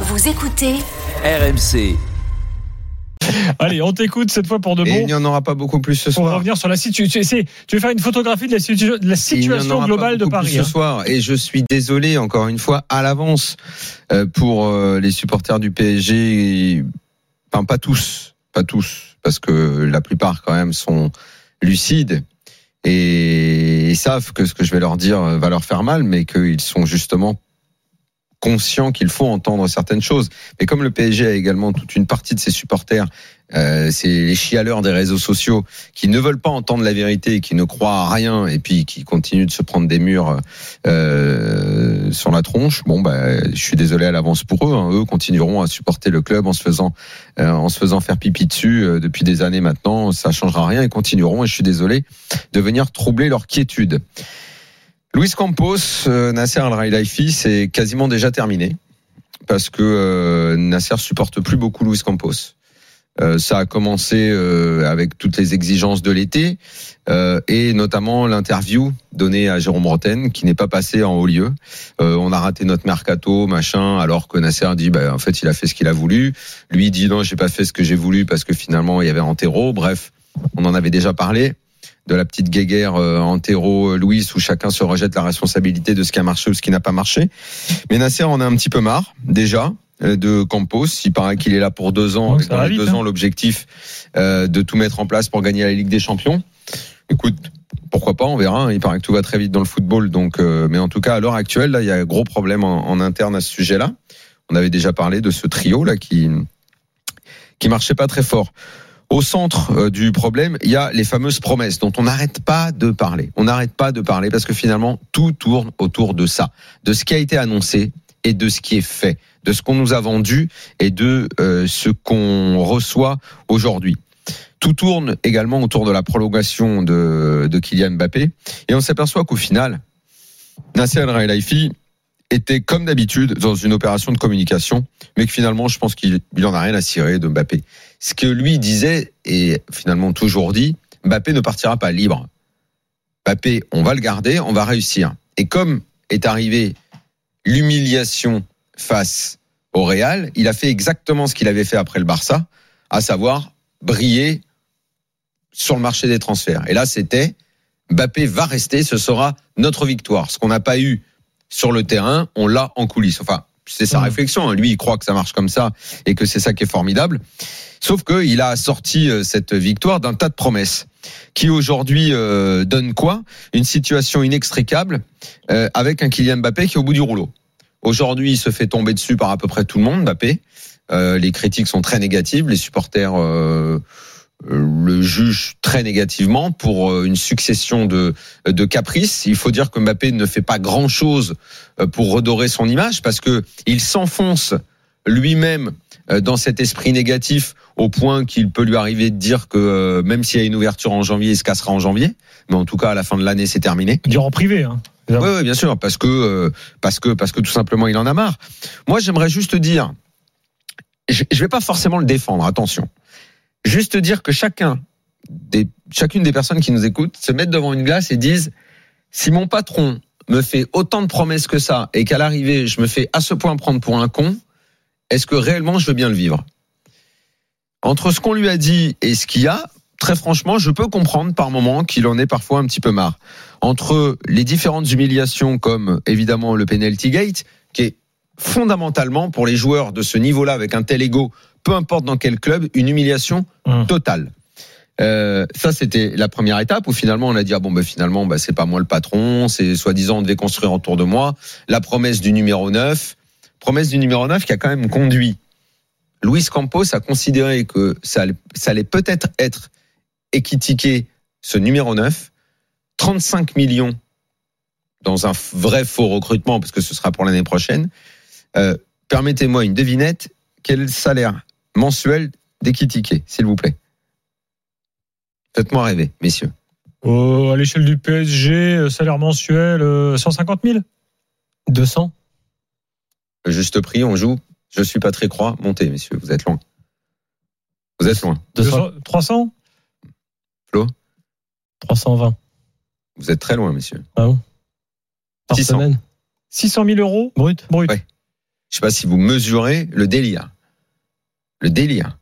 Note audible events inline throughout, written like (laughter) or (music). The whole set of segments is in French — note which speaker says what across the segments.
Speaker 1: Vous écoutez
Speaker 2: RMC.
Speaker 3: Allez, on t'écoute cette fois pour de
Speaker 4: Et il
Speaker 3: bon.
Speaker 4: n'y en aura pas beaucoup plus ce soir.
Speaker 3: revenir sur la situation. Tu veux faire une photographie de la, situ- de la
Speaker 4: Il n'y en
Speaker 3: situation
Speaker 4: aura pas
Speaker 3: globale de
Speaker 4: beaucoup plus
Speaker 3: Paris. hein.
Speaker 4: ce soir. Et je suis désolé encore une fois à l'avance euh, pour euh, les supporters du PSG. Enfin, pas tous, pas tous, parce que la plupart quand même sont lucides et ils savent que ce que je vais leur dire va leur faire mal, mais qu'ils sont justement conscients qu'il faut entendre certaines choses. Mais comme le PSG a également toute une partie de ses supporters, euh, c'est les chialeurs des réseaux sociaux qui ne veulent pas entendre la vérité, qui ne croient à rien et puis qui continuent de se prendre des murs euh, sur la tronche. Bon, bah, je suis désolé à l'avance pour eux. hein. Eux continueront à supporter le club en se faisant euh, en se faisant faire pipi dessus euh, depuis des années maintenant. Ça changera rien. Ils continueront. Et je suis désolé de venir troubler leur quiétude. Luis Campos, euh, Nasser Al Khelaifi, c'est quasiment déjà terminé parce que euh, Nasser supporte plus beaucoup Luis Campos. Euh, ça a commencé euh, avec toutes les exigences de l'été euh, et notamment l'interview donnée à Jérôme Roten qui n'est pas passé en haut lieu. Euh, on a raté notre mercato, machin, alors que Nasser dit bah, en fait il a fait ce qu'il a voulu. Lui dit non j'ai pas fait ce que j'ai voulu parce que finalement il y avait Antero. Bref, on en avait déjà parlé de la petite guéguerre euh, Antero Louis où chacun se rejette la responsabilité de ce qui a marché ou ce qui n'a pas marché. Mais Nasser en a un petit peu marre déjà euh, de Campos. Il paraît qu'il est là pour deux ans, avec dans deux
Speaker 3: hein.
Speaker 4: ans l'objectif euh, de tout mettre en place pour gagner la Ligue des Champions. Écoute, pourquoi pas, on verra. hein. Il paraît que tout va très vite dans le football, donc. euh, mais en tout cas, à l'heure actuelle, là, il y a un gros problème en, en interne à ce sujet-là. On avait déjà parlé de ce trio là qui qui marchait pas très fort. Au centre euh, du problème, il y a les fameuses promesses dont on n'arrête pas de parler. On n'arrête pas de parler parce que finalement, tout tourne autour de ça, de ce qui a été annoncé et de ce qui est fait, de ce qu'on nous a vendu et de euh, ce qu'on reçoit aujourd'hui. Tout tourne également autour de la prolongation de, Kylian Mbappé et on s'aperçoit qu'au final, Nasser El Khelaifi était comme d'habitude dans une opération de communication, mais que finalement, je pense qu'il il en a rien à cirer de Mbappé. Ce que lui disait, et finalement toujours dit, Mbappé ne partira pas libre. Mbappé, on va le garder, on va réussir. Et comme est arrivé l'humiliation face au Real, il a fait exactement ce qu'il avait fait après le Barça, à savoir briller sur le marché des transferts. Et là, c'était Mbappé va rester, ce sera notre victoire. Ce qu'on n'a pas eu sur le terrain, on l'a en coulisses. Enfin, c'est sa
Speaker 3: Mhm.
Speaker 4: réflexion. hein. Lui, il croit que ça marche comme ça et que c'est ça qui est formidable. Sauf qu'il a sorti euh, cette victoire d'un tas de promesses qui aujourd'hui euh, donne quoi? Une situation inextricable euh, avec un Kylian Mbappé qui est au bout du rouleau. Aujourd'hui, il se fait tomber dessus par à peu près tout le monde, Mbappé. Euh, les critiques sont très négatives, les supporters euh, le jugent très négativement pour euh, une succession de, de caprices. Il faut dire que Mbappé ne fait pas grand-chose euh, pour redorer son image parce que il s'enfonce lui-même euh, dans cet esprit négatif au point qu'il peut lui arriver de dire que même s'il y a une ouverture en janvier, il se cassera en janvier. Mais en tout cas, à la fin de l'année, c'est terminé.
Speaker 3: Dire en privé. Hein.
Speaker 4: Oui, bien sûr, parce que parce que parce que tout simplement, il en a marre. Moi, j'aimerais juste dire, je, je vais pas forcément le défendre. Attention, juste dire que chacun chacune des personnes qui nous écoutent se mettent devant une glace et disent si mon patron me fait autant de promesses que ça et qu'à l'arrivée je me fais à ce point prendre pour un con, est-ce que réellement je veux bien le vivre? Entre ce qu'on lui a dit et ce qu'il y a, très franchement, je peux comprendre par moment qu'il en est parfois un petit peu marre. Entre les différentes humiliations comme évidemment le penalty gate, qui est fondamentalement pour les joueurs de ce niveau-là avec un tel ego, peu importe dans quel club, une humiliation
Speaker 3: Hum.
Speaker 4: totale. Euh, ça c'était la première étape où finalement on a dit ah bon ben finalement bah, c'est pas moi le patron, c'est soi-disant on devait construire autour de moi. La promesse du numéro 9, promesse du numéro 9 qui a quand même conduit Luis Campos à considérer que ça, allait- ça allait peut-être être équitiqué ce numéro 9, 35 millions dans un vrai faux recrutement parce que ce sera pour l'année prochaine. Euh, Permettez-moi une devinette, quel salaire mensuel d'Ekitike, s'il vous plaît Faites-moi rêver, messieurs.
Speaker 3: Euh, à l'échelle du PSG, euh, salaire mensuel, euh, 150 000
Speaker 5: 200
Speaker 4: Le juste prix, on joue. Je suis pas très croix. Montez, messieurs, vous êtes loin. Vous êtes loin.
Speaker 5: 200
Speaker 3: 300
Speaker 5: 320
Speaker 4: Vous êtes très loin, messieurs.
Speaker 5: ah bon? Par
Speaker 4: 600.
Speaker 5: semaine
Speaker 3: 600 000 euros?
Speaker 5: Brut
Speaker 3: brut.
Speaker 4: Ouais. Je sais pas si vous mesurez le délire. Le délire.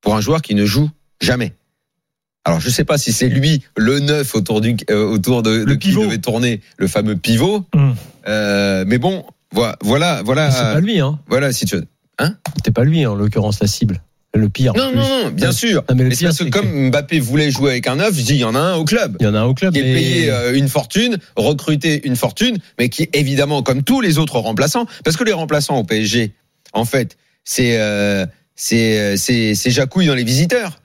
Speaker 4: Pour un joueur qui ne joue jamais. Alors je sais pas si c'est lui le neuf autour du euh, autour de, de qui
Speaker 3: pivot.
Speaker 4: devait tourner le fameux pivot.
Speaker 3: Hum.
Speaker 4: Euh, mais bon, voilà, voilà, voilà,
Speaker 5: C'est pas lui, hein.
Speaker 4: voilà la situation.
Speaker 5: C'était pas lui, en l'occurrence, la cible. Le pire.
Speaker 4: Non, non, non, bien sûr.
Speaker 5: Non, mais le
Speaker 4: Mais c'est parce que comme Mbappé voulait jouer avec un neuf, je dis il y en a un au club.
Speaker 5: Il y en a un au club.
Speaker 4: qui est
Speaker 5: mais-
Speaker 4: payé euh, une fortune, recruté une fortune, mais qui évidemment, comme tous les autres remplaçants, parce que les remplaçants au PSG, en fait, c'est euh, c'est euh, c'est c'est Jacouille dans les visiteurs.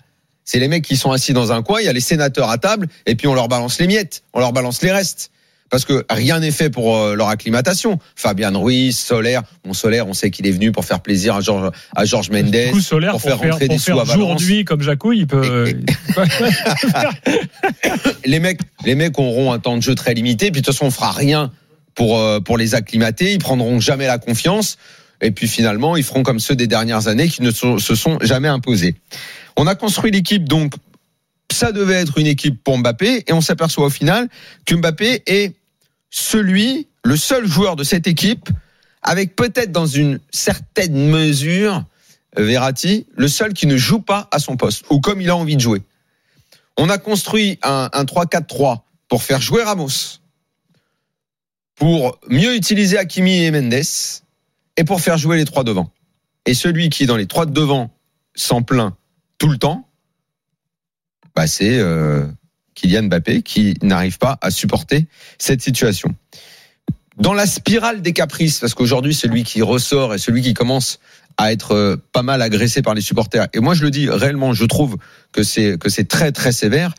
Speaker 4: C'est les mecs qui sont assis dans un coin, il y a les sénateurs à table, et puis on leur balance les miettes, on leur balance les restes. Parce que rien n'est fait pour euh, leur acclimatation. Fabian Ruiz, Solaire, bon Solaire, on sait qu'il est venu pour faire plaisir à Georges à Georges Mendes.
Speaker 3: Du coup, Solaire,
Speaker 4: pour
Speaker 3: pour,
Speaker 4: faire
Speaker 3: faire,
Speaker 4: rentrer
Speaker 3: pour
Speaker 4: des sous
Speaker 3: faire
Speaker 4: à Valence.
Speaker 3: aujourd'hui comme Jacouille, il peut.
Speaker 4: les mecs, les mecs auront un temps de jeu très limité. Puis de toute façon, on fera rien pour euh, pour les acclimater. Ils prendront jamais la confiance. Et puis finalement, ils feront comme ceux des dernières années qui ne se sont jamais imposés. On a construit l'équipe donc. Ça devait être une équipe pour Mbappé et on s'aperçoit au final que Mbappé est celui, le seul joueur de cette équipe, avec peut-être dans une certaine mesure, euh, Verratti, le seul qui ne joue pas à son poste ou comme il a envie de jouer. On a construit un, un 3-4-3 pour faire jouer Ramos, pour mieux utiliser Hakimi et Mendes, et pour faire jouer les trois devant. Et celui qui, dans les trois de devant, s'en plaint tout le temps, bah c'est euh, Kylian Mbappé qui n'arrive pas à supporter cette situation. Dans la spirale des caprices, parce qu'aujourd'hui, celui qui ressort et celui qui commence à être euh, pas mal agressé par les supporters. Et moi, je le dis réellement, je trouve que c'est que c'est très très sévère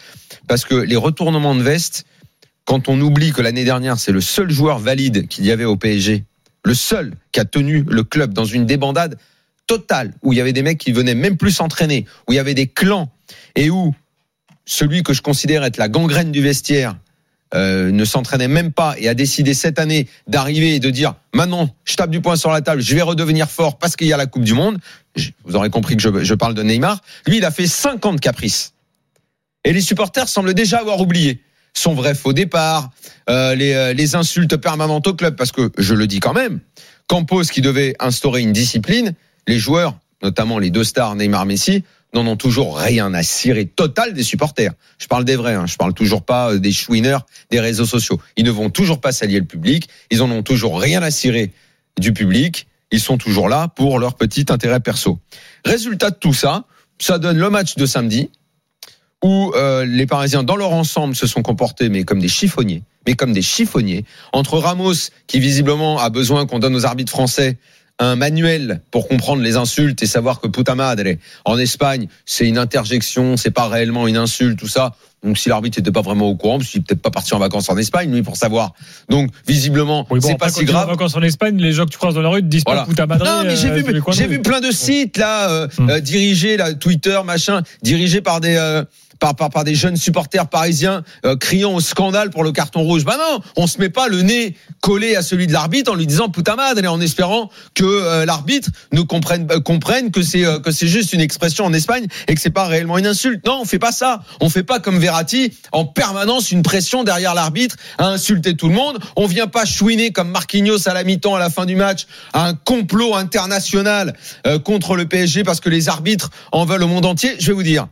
Speaker 4: parce que les retournements de veste, quand on oublie que l'année dernière, c'est le seul joueur valide qu'il y avait au PSG, le seul qui a tenu le club dans une débandade totale où il y avait des mecs qui venaient même plus s'entraîner, où il y avait des clans et où celui que je considère être la gangrène du vestiaire euh, ne s'entraînait même pas et a décidé cette année d'arriver et de dire maintenant je tape du poing sur la table, je vais redevenir fort parce qu'il y a la Coupe du Monde. Vous aurez compris que je, je parle de Neymar. Lui, il a fait 50 caprices. Et les supporters semblent déjà avoir oublié son vrai faux départ, euh, les, euh, les insultes permanentes au club, parce que je le dis quand même, Campos qui devait instaurer une discipline, les joueurs, notamment les deux stars Neymar Messi, n'en ont toujours rien à cirer total des supporters. Je parle des vrais, hein, je parle toujours pas euh, des chouineurs des réseaux sociaux. Ils ne vont toujours pas s'allier le public, ils en ont toujours rien à cirer du public, ils sont toujours là pour leur petit intérêt perso. Résultat de tout ça, ça donne le match de samedi où euh, les Parisiens, dans leur ensemble, se sont comportés, mais comme des chiffonniers, mais comme des chiffonniers. Entre Ramos, qui visiblement a besoin qu'on donne aux arbitres français un manuel pour comprendre les insultes et savoir que puta madre en Espagne c'est une interjection, c'est pas réellement une insulte, tout ça. Donc si l'arbitre n'était pas vraiment au courant, parce qu'il peut-être pas parti en vacances en Espagne lui pour savoir. Donc visiblement
Speaker 3: Oui, bon,
Speaker 4: c'est pas si
Speaker 3: vas en
Speaker 4: grave.
Speaker 3: vacances en Espagne, les gens que tu croises dans la rue te disent
Speaker 4: Voilà.
Speaker 3: pas puta madre.
Speaker 4: Non, mais j'ai
Speaker 3: euh,
Speaker 4: vu, j'ai vu plein de sites là, euh,
Speaker 3: Hmm.
Speaker 4: euh, dirigés là, Twitter, machin, dirigés par des euh, par, par par des jeunes supporters parisiens euh, criant au scandale pour le carton rouge. Bah non, on se met pas le nez collé à celui de l'arbitre en lui disant putain madre et en espérant que euh, l'arbitre nous comprenne euh, comprenne que c'est euh, que c'est juste une expression en Espagne et que c'est pas réellement une insulte. Non, on fait pas ça. On fait pas comme Verratti en permanence une pression derrière l'arbitre à insulter tout le monde. On vient pas chouiner comme Marquinhos à la mi-temps à la fin du match à un complot international euh, contre le PSG parce que les arbitres en veulent au monde entier. Je vais vous dire.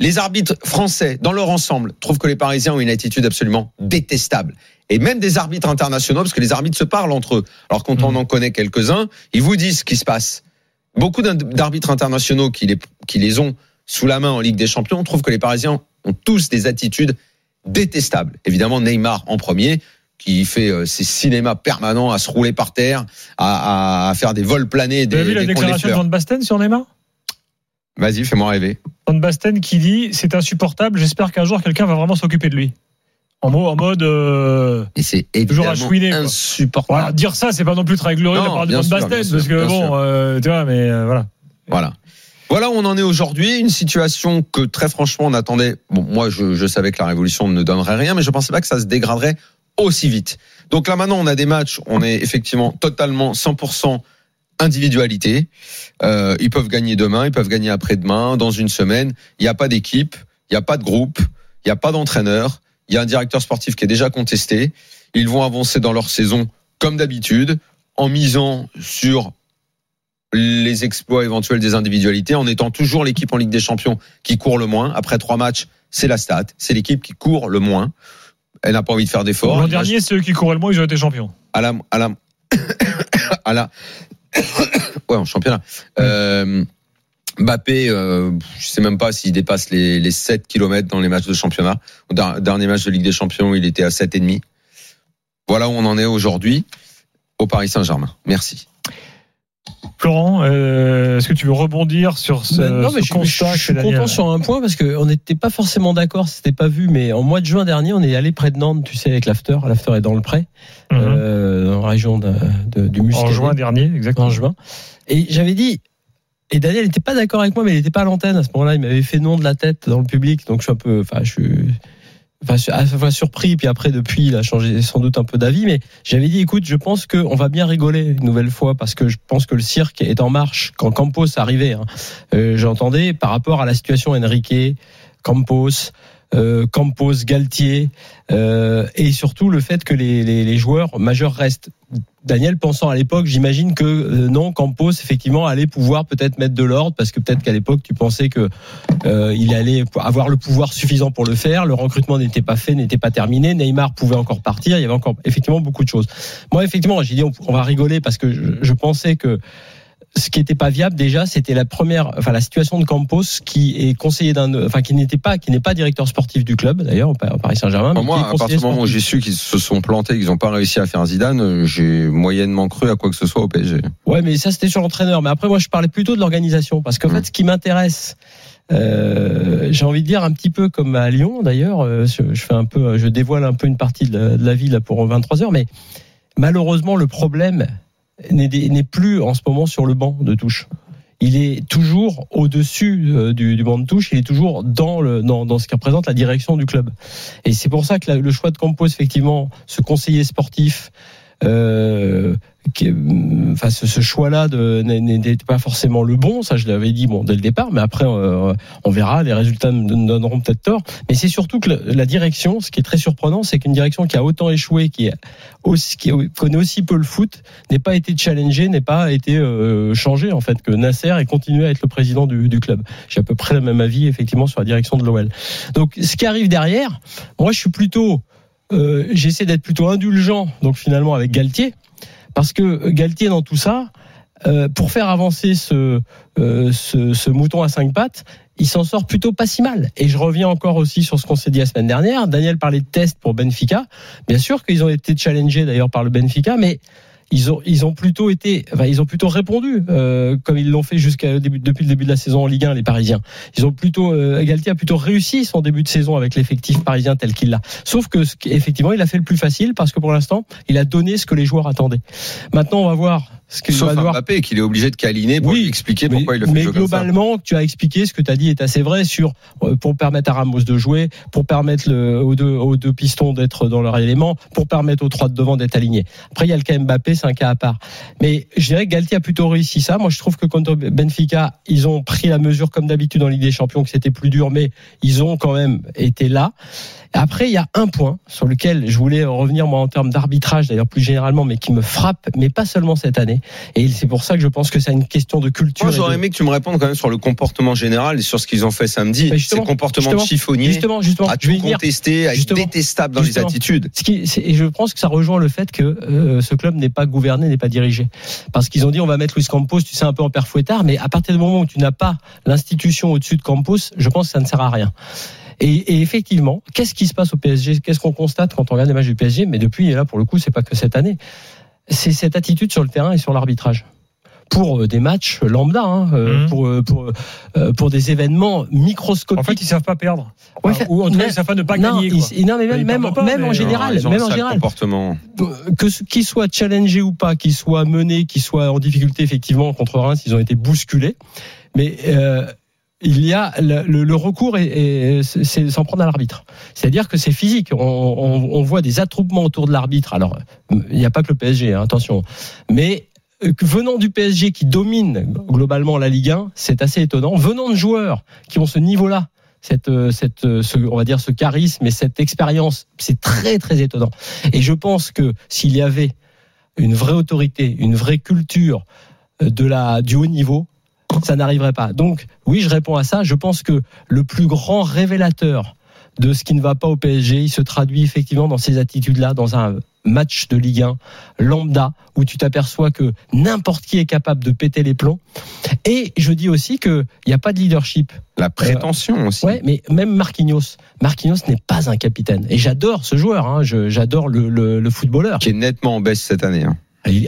Speaker 4: Les arbitres français, dans leur ensemble, trouvent que les Parisiens ont une attitude absolument détestable. Et même des arbitres internationaux, parce que les arbitres se parlent entre eux. Alors quand on en connaît quelques-uns, ils vous disent ce qui se passe. Beaucoup d'arbitres internationaux qui les, qui les ont sous la main en Ligue des Champions trouvent que les Parisiens ont tous des attitudes détestables. Évidemment, Neymar en premier, qui fait euh, ses cinémas permanents à se rouler par terre, à, à faire des vols planés,
Speaker 3: Vous avez
Speaker 4: des,
Speaker 3: vu la
Speaker 4: des des
Speaker 3: déclaration de. Van Basten sur Neymar?
Speaker 4: Vas-y, fais-moi rêver.
Speaker 3: Van Basten qui dit c'est insupportable, j'espère qu'un jour quelqu'un va vraiment s'occuper de lui. En, mot, en mode. euh,
Speaker 4: Et c'est
Speaker 3: Toujours à chouiner,
Speaker 4: insupportable.
Speaker 3: voilà, dire ça, c'est pas non plus très glorieux de la
Speaker 4: Non,
Speaker 3: part de Van
Speaker 4: sûr,
Speaker 3: Basten,
Speaker 4: sûr,
Speaker 3: parce que bon, euh, tu vois, mais euh, voilà.
Speaker 4: Voilà. Voilà où on en est aujourd'hui, une situation que très franchement on attendait. Bon, moi je, je savais que la révolution ne donnerait rien, mais je pensais pas que ça se dégraderait aussi vite. Donc là maintenant on a des matchs, on est effectivement totalement 100% individualité. Euh, ils peuvent gagner demain, ils peuvent gagner après-demain, dans une semaine. Il n'y a pas d'équipe, il n'y a pas de groupe, il n'y a pas d'entraîneur. Il y a un directeur sportif qui est déjà contesté. Ils vont avancer dans leur saison comme d'habitude, en misant sur les exploits éventuels des individualités, en étant toujours l'équipe en Ligue des Champions qui court le moins. Après trois matchs, c'est la stat, c'est l'équipe qui court le moins. Elle n'a pas envie de faire d'efforts.
Speaker 3: L'an dernier, c'est eux qui couraient le moins, ils ont été champions.
Speaker 4: À la, à la, (coughs) à la, (coughs) ouais, en championnat. Euh, Mbappé, euh, je sais même pas s'il dépasse les, les 7 km dans les matchs de championnat. Au dernier match de Ligue des Champions, il était à 7,5. Voilà où on en est aujourd'hui au Paris Saint-Germain. Merci.
Speaker 3: Florent, euh, est-ce que tu veux rebondir sur ce,
Speaker 5: Ben non, mais
Speaker 3: ce
Speaker 5: je,
Speaker 3: constat
Speaker 5: je suis content sur un point parce qu'on n'était pas forcément d'accord, c'était pas vu, mais en mois de juin dernier, on est allé près de Nantes, tu sais, avec l'after. L'after est dans le pré, euh, dans la région de, de- du Muscadet.
Speaker 3: en juin dernier, exactement.
Speaker 5: en juin. Et j'avais dit, et Daniel n'était pas d'accord avec moi, mais il n'était pas à l'antenne à ce moment-là. Il m'avait fait non de la tête dans le public, donc je suis un peu, enfin, je suis, enfin, à surpris, puis après depuis, il a changé sans doute un peu d'avis. Mais j'avais dit, écoute, je pense qu'on va bien rigoler une nouvelle fois parce que je pense que le cirque est en marche. Quand Campos arrivait, hein, euh, j'entendais par rapport à la situation Enrique, Campos. euh, Campos, Galtier, euh, et surtout le fait que les, les, les joueurs majeurs restent. Daniel pensant à l'époque, j'imagine que euh, non, Campos effectivement allait pouvoir peut-être mettre de l'ordre parce que peut-être qu'à l'époque tu pensais que euh, il allait avoir le pouvoir suffisant pour le faire. Le recrutement n'était pas fait, n'était pas terminé. Neymar pouvait encore partir. Il y avait encore effectivement beaucoup de choses. Moi effectivement, j'ai dit on, va rigoler parce que je pensais que ce qui n'était pas viable déjà, c'était la première, enfin la situation de Campos qui est conseiller d'un, enfin qui n'était pas, qui n'est pas directeur sportif du club d'ailleurs au Pa- au Paris Saint-Germain.
Speaker 4: Moi, à partir du moment où j'ai su qu'ils se sont plantés, qu'ils n'ont pas réussi à faire Zidane, j'ai moyennement cru à quoi que ce soit au PSG.
Speaker 5: Ouais, mais ça c'était sur l'entraîneur. Mais après, moi, je parlais plutôt de l'organisation, parce qu'en
Speaker 4: Mm.
Speaker 5: fait, ce qui m'intéresse, euh, j'ai envie de dire un petit peu comme à Lyon, d'ailleurs. euh, je, fais un peu, je dévoile un peu une partie de la, de la vie là pour 23 heures, mais malheureusement, le problème n'est plus en ce moment sur le banc de touche. Il est toujours au-dessus euh, du, du banc de touche. Il est toujours dans dans, ce qui représente la direction du club. Et c'est pour ça que le choix de Campos, effectivement, ce conseiller sportif. Euh, qui- enfin, ce, ce choix-là n'était pas forcément le bon, ça je l'avais dit bon dès le départ, mais après euh, on verra, les résultats nous donneront peut-être tort. Mais c'est surtout que la, direction, ce qui est très surprenant, c'est qu'une direction qui a autant échoué, qui, est qui connaît aussi peu le foot, n'ait pas été challengée, n'ait pas été euh, changée en fait, que Nasser ait continué à être le président du, du club. J'ai à peu près le même avis effectivement sur la direction de l'OL. Donc ce qui arrive derrière, moi je suis plutôt euh, j'essaie d'être plutôt indulgent, donc finalement avec Galtier, parce que Galtier dans tout ça, euh, pour faire avancer ce, euh, ce, ce mouton à cinq pattes, il s'en sort plutôt pas si mal. Et je reviens encore aussi sur ce qu'on s'est dit la semaine dernière. Daniel parlait de tests pour Benfica. Bien sûr qu'ils ont été challengés d'ailleurs par le Benfica, mais ils ont ils ont plutôt été ils ont plutôt répondu euh, comme ils l'ont fait jusqu'à depuis le début de la saison en Ligue 1 les Parisiens. Ils ont plutôt euh, Galtier a plutôt réussi son début de saison avec l'effectif parisien tel qu'il l'a. Sauf que effectivement, il a fait le plus facile parce que pour l'instant, il a donné ce que les joueurs attendaient. Maintenant, on va voir ce qu'il
Speaker 4: Sauf Mbappé, qu'il est obligé de câliner pour
Speaker 5: Oui,
Speaker 4: lui expliquer
Speaker 5: mais,
Speaker 4: pourquoi il le fait
Speaker 5: mais
Speaker 4: jouer comme ça.
Speaker 5: globalement, tu as expliqué ce que tu as dit est assez vrai sur euh, pour permettre à Ramos de jouer, pour permettre le, aux, deux, aux deux pistons d'être dans leur élément, pour permettre aux trois de devant d'être alignés. Après, il y a le cas Mbappé, c'est un cas à part. Mais je dirais que Galtier a plutôt réussi ça. Moi, je trouve que contre Benfica, ils ont pris la mesure comme d'habitude en Ligue des Champions, que c'était plus dur, mais ils ont quand même été là. Après, il y a un point sur lequel je voulais revenir moi en termes d'arbitrage, d'ailleurs plus généralement, mais qui me frappe, mais pas seulement cette année. Et c'est pour ça que je pense que c'est une question de culture.
Speaker 4: Moi, j'aurais
Speaker 5: de-
Speaker 4: aimé que tu me répondes quand même sur le comportement général et sur ce qu'ils ont fait samedi.
Speaker 5: Mais
Speaker 4: Ces comportements de chiffonnier,
Speaker 5: Justement, justement,
Speaker 4: à tout contester, à être détestable dans les attitudes.
Speaker 5: Ce qui, c'est- et je pense que ça rejoint le fait que euh, ce club n'est pas gouverné, n'est pas dirigé. Parce qu'ils ont dit on va mettre Luis Campos, tu sais, un peu en père fouettard, mais à partir du moment où tu n'as pas l'institution au-dessus de Campos, je pense que ça ne sert à rien. Et, et effectivement, qu'est-ce qui se passe au PSG Qu'est-ce qu'on constate quand on regarde les matchs du PSG Mais depuis, et là pour le coup, c'est pas que cette année, c'est cette attitude sur le terrain et sur l'arbitrage. Pour euh, des matchs lambda, hein, euh,
Speaker 3: Mhm.
Speaker 5: pour, euh, pour, pour des événements microscopiques.
Speaker 3: En fait, ils savent pas perdre.
Speaker 5: Ouais,
Speaker 3: Enfin, ou en tout cas, ils savent pas ne pas
Speaker 5: non,
Speaker 3: gagner. quoi.
Speaker 5: ils- non, mais même, même,
Speaker 3: perdent pas,
Speaker 5: même
Speaker 3: mais-
Speaker 5: en général,
Speaker 4: Ils ont
Speaker 5: même en général,
Speaker 4: comportement.
Speaker 5: que qu'ils soient challengés ou pas, qu'ils soient menés, qu'ils soient en difficulté effectivement contre Reims, ils ont été bousculés. Mais euh, il y a le, le- le recours et, c'est s'en prendre à l'arbitre. C'est-à-dire que c'est physique. On, on- on voit des attroupements autour de l'arbitre. Alors il n'y a pas que le PSG, hein, attention. Mais euh, venant du PSG qui domine globalement la Ligue 1, c'est assez étonnant. Venant de joueurs qui ont ce niveau-là, cette, euh, cette, euh, ce, on va dire ce charisme et cette expérience, c'est très très étonnant. Et je pense que s'il y avait une vraie autorité, une vraie culture de la du haut niveau, ça n'arriverait pas. Donc oui, je réponds à ça. Je pense que le plus grand révélateur de ce qui ne va pas au PSG, il se traduit effectivement dans ces attitudes-là, dans un match de Ligue 1 lambda où tu t'aperçois que n'importe qui est capable de péter les plombs. Et je dis aussi qu'il n'y a pas de leadership.
Speaker 4: La prétention aussi.
Speaker 5: Ouais, mais même Marquinhos. Marquinhos n'est pas un capitaine. Et j'adore ce joueur. Hein. J'adore le, le- le footballeur.
Speaker 4: Qui est nettement en baisse cette année. hein.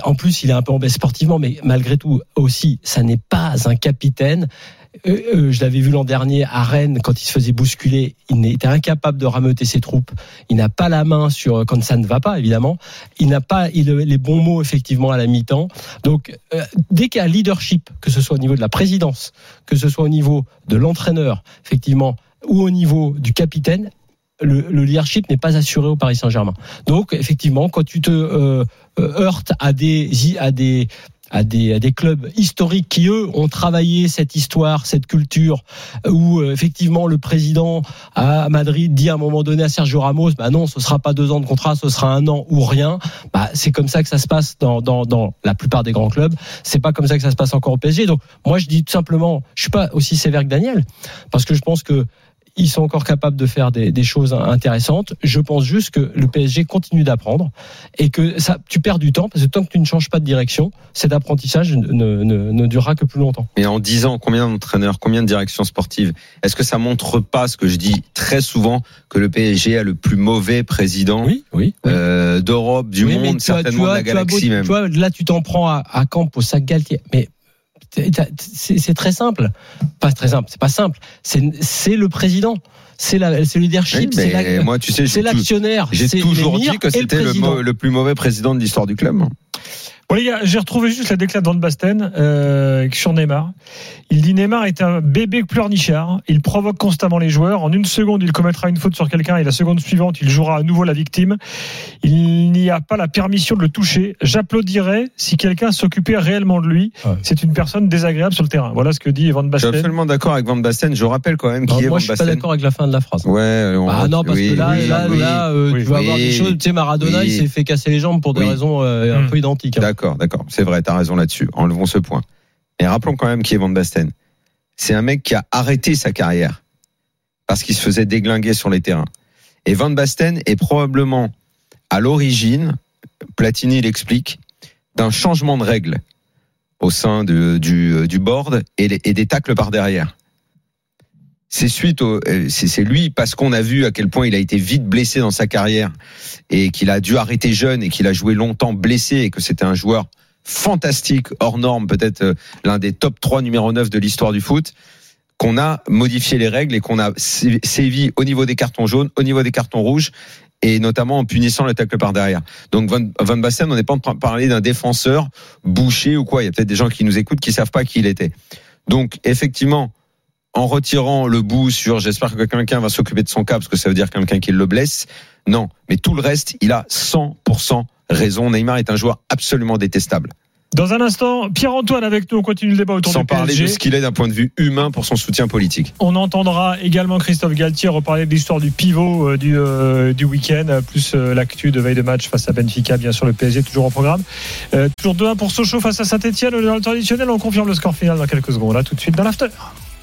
Speaker 5: En plus, il est un peu en baisse sportivement, mais malgré tout, aussi, ça n'est pas un capitaine. Euh, euh, je l'avais vu l'an dernier à Rennes quand il se faisait bousculer. Il était incapable de rameuter ses troupes. Il n'a pas la main sur quand ça ne va pas, évidemment. Il n'a pas les bons mots effectivement à la mi-temps. Donc, euh, dès qu'il y a leadership, que ce soit au niveau de la présidence, que ce soit au niveau de l'entraîneur, effectivement, ou au niveau du capitaine, le, le leadership n'est pas assuré au Paris Saint-Germain. Donc, effectivement, quand tu te euh, euh, heurtes à des à des à des, à des clubs historiques qui eux ont travaillé cette histoire, cette culture, où euh, effectivement le président à Madrid dit à un moment donné à Sergio Ramos, bah non, ce sera pas deux ans de contrat, ce sera un an ou rien. Bah c'est comme ça que ça se passe dans, dans, dans la plupart des grands clubs. C'est pas comme ça que ça se passe encore au PSG. Donc moi je dis tout simplement, je suis pas aussi sévère que Daniel, parce que je pense que ils sont encore capables de faire des, des choses intéressantes. Je pense juste que le PSG continue d'apprendre et que ça, tu perds du temps parce que tant que tu ne changes pas de direction, cet apprentissage ne, ne, durera que plus longtemps.
Speaker 4: Mais en 10 ans, combien d'entraîneurs, combien de directions sportives? Est-ce que ça montre pas ce que je dis très souvent que le PSG a le plus mauvais président
Speaker 5: Oui, oui.
Speaker 4: euh, d'Europe, du
Speaker 5: Oui,
Speaker 4: monde, certainement de la
Speaker 5: beau-
Speaker 4: galaxie même
Speaker 5: Tu vois, là, tu t'en prends à, à Camp au sac Galtier. Mais c'est très simple. Pas très simple, c'est pas simple. C'est le président. C'est la- c'est le leadership.
Speaker 4: Oui,
Speaker 5: c'est
Speaker 4: moi, tu sais,
Speaker 5: c'est l'actionnaire.
Speaker 4: j'ai toujours dit que c'était le plus mauvais président de l'histoire du club.
Speaker 3: Bon les gars, j'ai retrouvé juste la déclaration de Van Basten euh, sur Neymar. Il dit Neymar est un bébé pleurnichard. Il provoque constamment les joueurs. En une seconde, il commettra une faute sur quelqu'un et la seconde suivante, il jouera à nouveau la victime. Il n'y a pas la permission de le toucher. J'applaudirais si quelqu'un s'occupait réellement de lui.
Speaker 5: Ouais.
Speaker 3: C'est une personne désagréable sur le terrain. Voilà ce que dit Van
Speaker 4: Je suis
Speaker 3: Basten.
Speaker 4: absolument d'accord avec Van Basten. Je rappelle quand même qui
Speaker 5: Alors,
Speaker 4: est
Speaker 5: moi,
Speaker 4: Van
Speaker 5: je suis pas
Speaker 4: Basten.
Speaker 5: d'accord avec la fin de la phrase.
Speaker 4: Ouais, on-
Speaker 5: Ah non, parce
Speaker 4: oui,
Speaker 5: que là,
Speaker 4: oui,
Speaker 5: là,
Speaker 4: oui.
Speaker 5: là, euh,
Speaker 3: oui.
Speaker 5: tu vas avoir des choses. Tu sais, Maradona,
Speaker 4: Oui.
Speaker 5: il s'est fait casser les jambes pour des
Speaker 4: Oui.
Speaker 5: raisons euh, un
Speaker 3: Hmm.
Speaker 5: peu identiques. hein.
Speaker 4: D'accord, d'accord. C'est vrai, t'as raison là-dessus. Enlevons ce point. Mais rappelons quand même qui est Van Basten. C'est un mec qui a arrêté sa carrière parce qu'il se faisait déglinguer sur les terrains. Et Van Basten est probablement à l'origine, Platini l'explique, d'un changement de règles au sein du, board et des tacles par derrière. C'est suite au, euh, c'est lui parce qu'on a vu à quel point il a été vite blessé dans sa carrière et qu'il a dû arrêter jeune et qu'il a joué longtemps blessé et que c'était un joueur fantastique, hors norme, peut-être euh, l'un des top 3 numéro 9 de l'histoire du foot, qu'on a modifié les règles et qu'on a sé- sévi au niveau des cartons jaunes, au niveau des cartons rouges et notamment en punissant le tacle par derrière. Donc Van, Van Basten, on n'est pas en train de parler d'un défenseur bouché ou quoi. Il y a peut-être des gens qui nous écoutent qui savent pas qui il était. Donc effectivement, en retirant le bout sur j'espère que quelqu'un va s'occuper de son cas parce que ça veut dire quelqu'un qui le blesse. Non, mais tout le reste, il a 100% raison. Neymar est un joueur absolument détestable.
Speaker 3: Dans un instant, Pierre-Antoine avec nous. On continue le débat autour
Speaker 4: Sans
Speaker 3: du
Speaker 4: parler
Speaker 3: PSG.
Speaker 4: de ce qu'il est d'un point de vue humain pour son soutien politique.
Speaker 3: On entendra également Christophe Galtier reparler de l'histoire du pivot euh, du, euh, du week-end, euh, plus euh, l'actu de veille de match face à Benfica, bien sûr le PSG toujours en programme. Euh, toujours 2-1 pour Sochaux face à Saint-Etienne, le traditionnel, on confirme le score final dans quelques secondes. Là tout de suite dans l'after.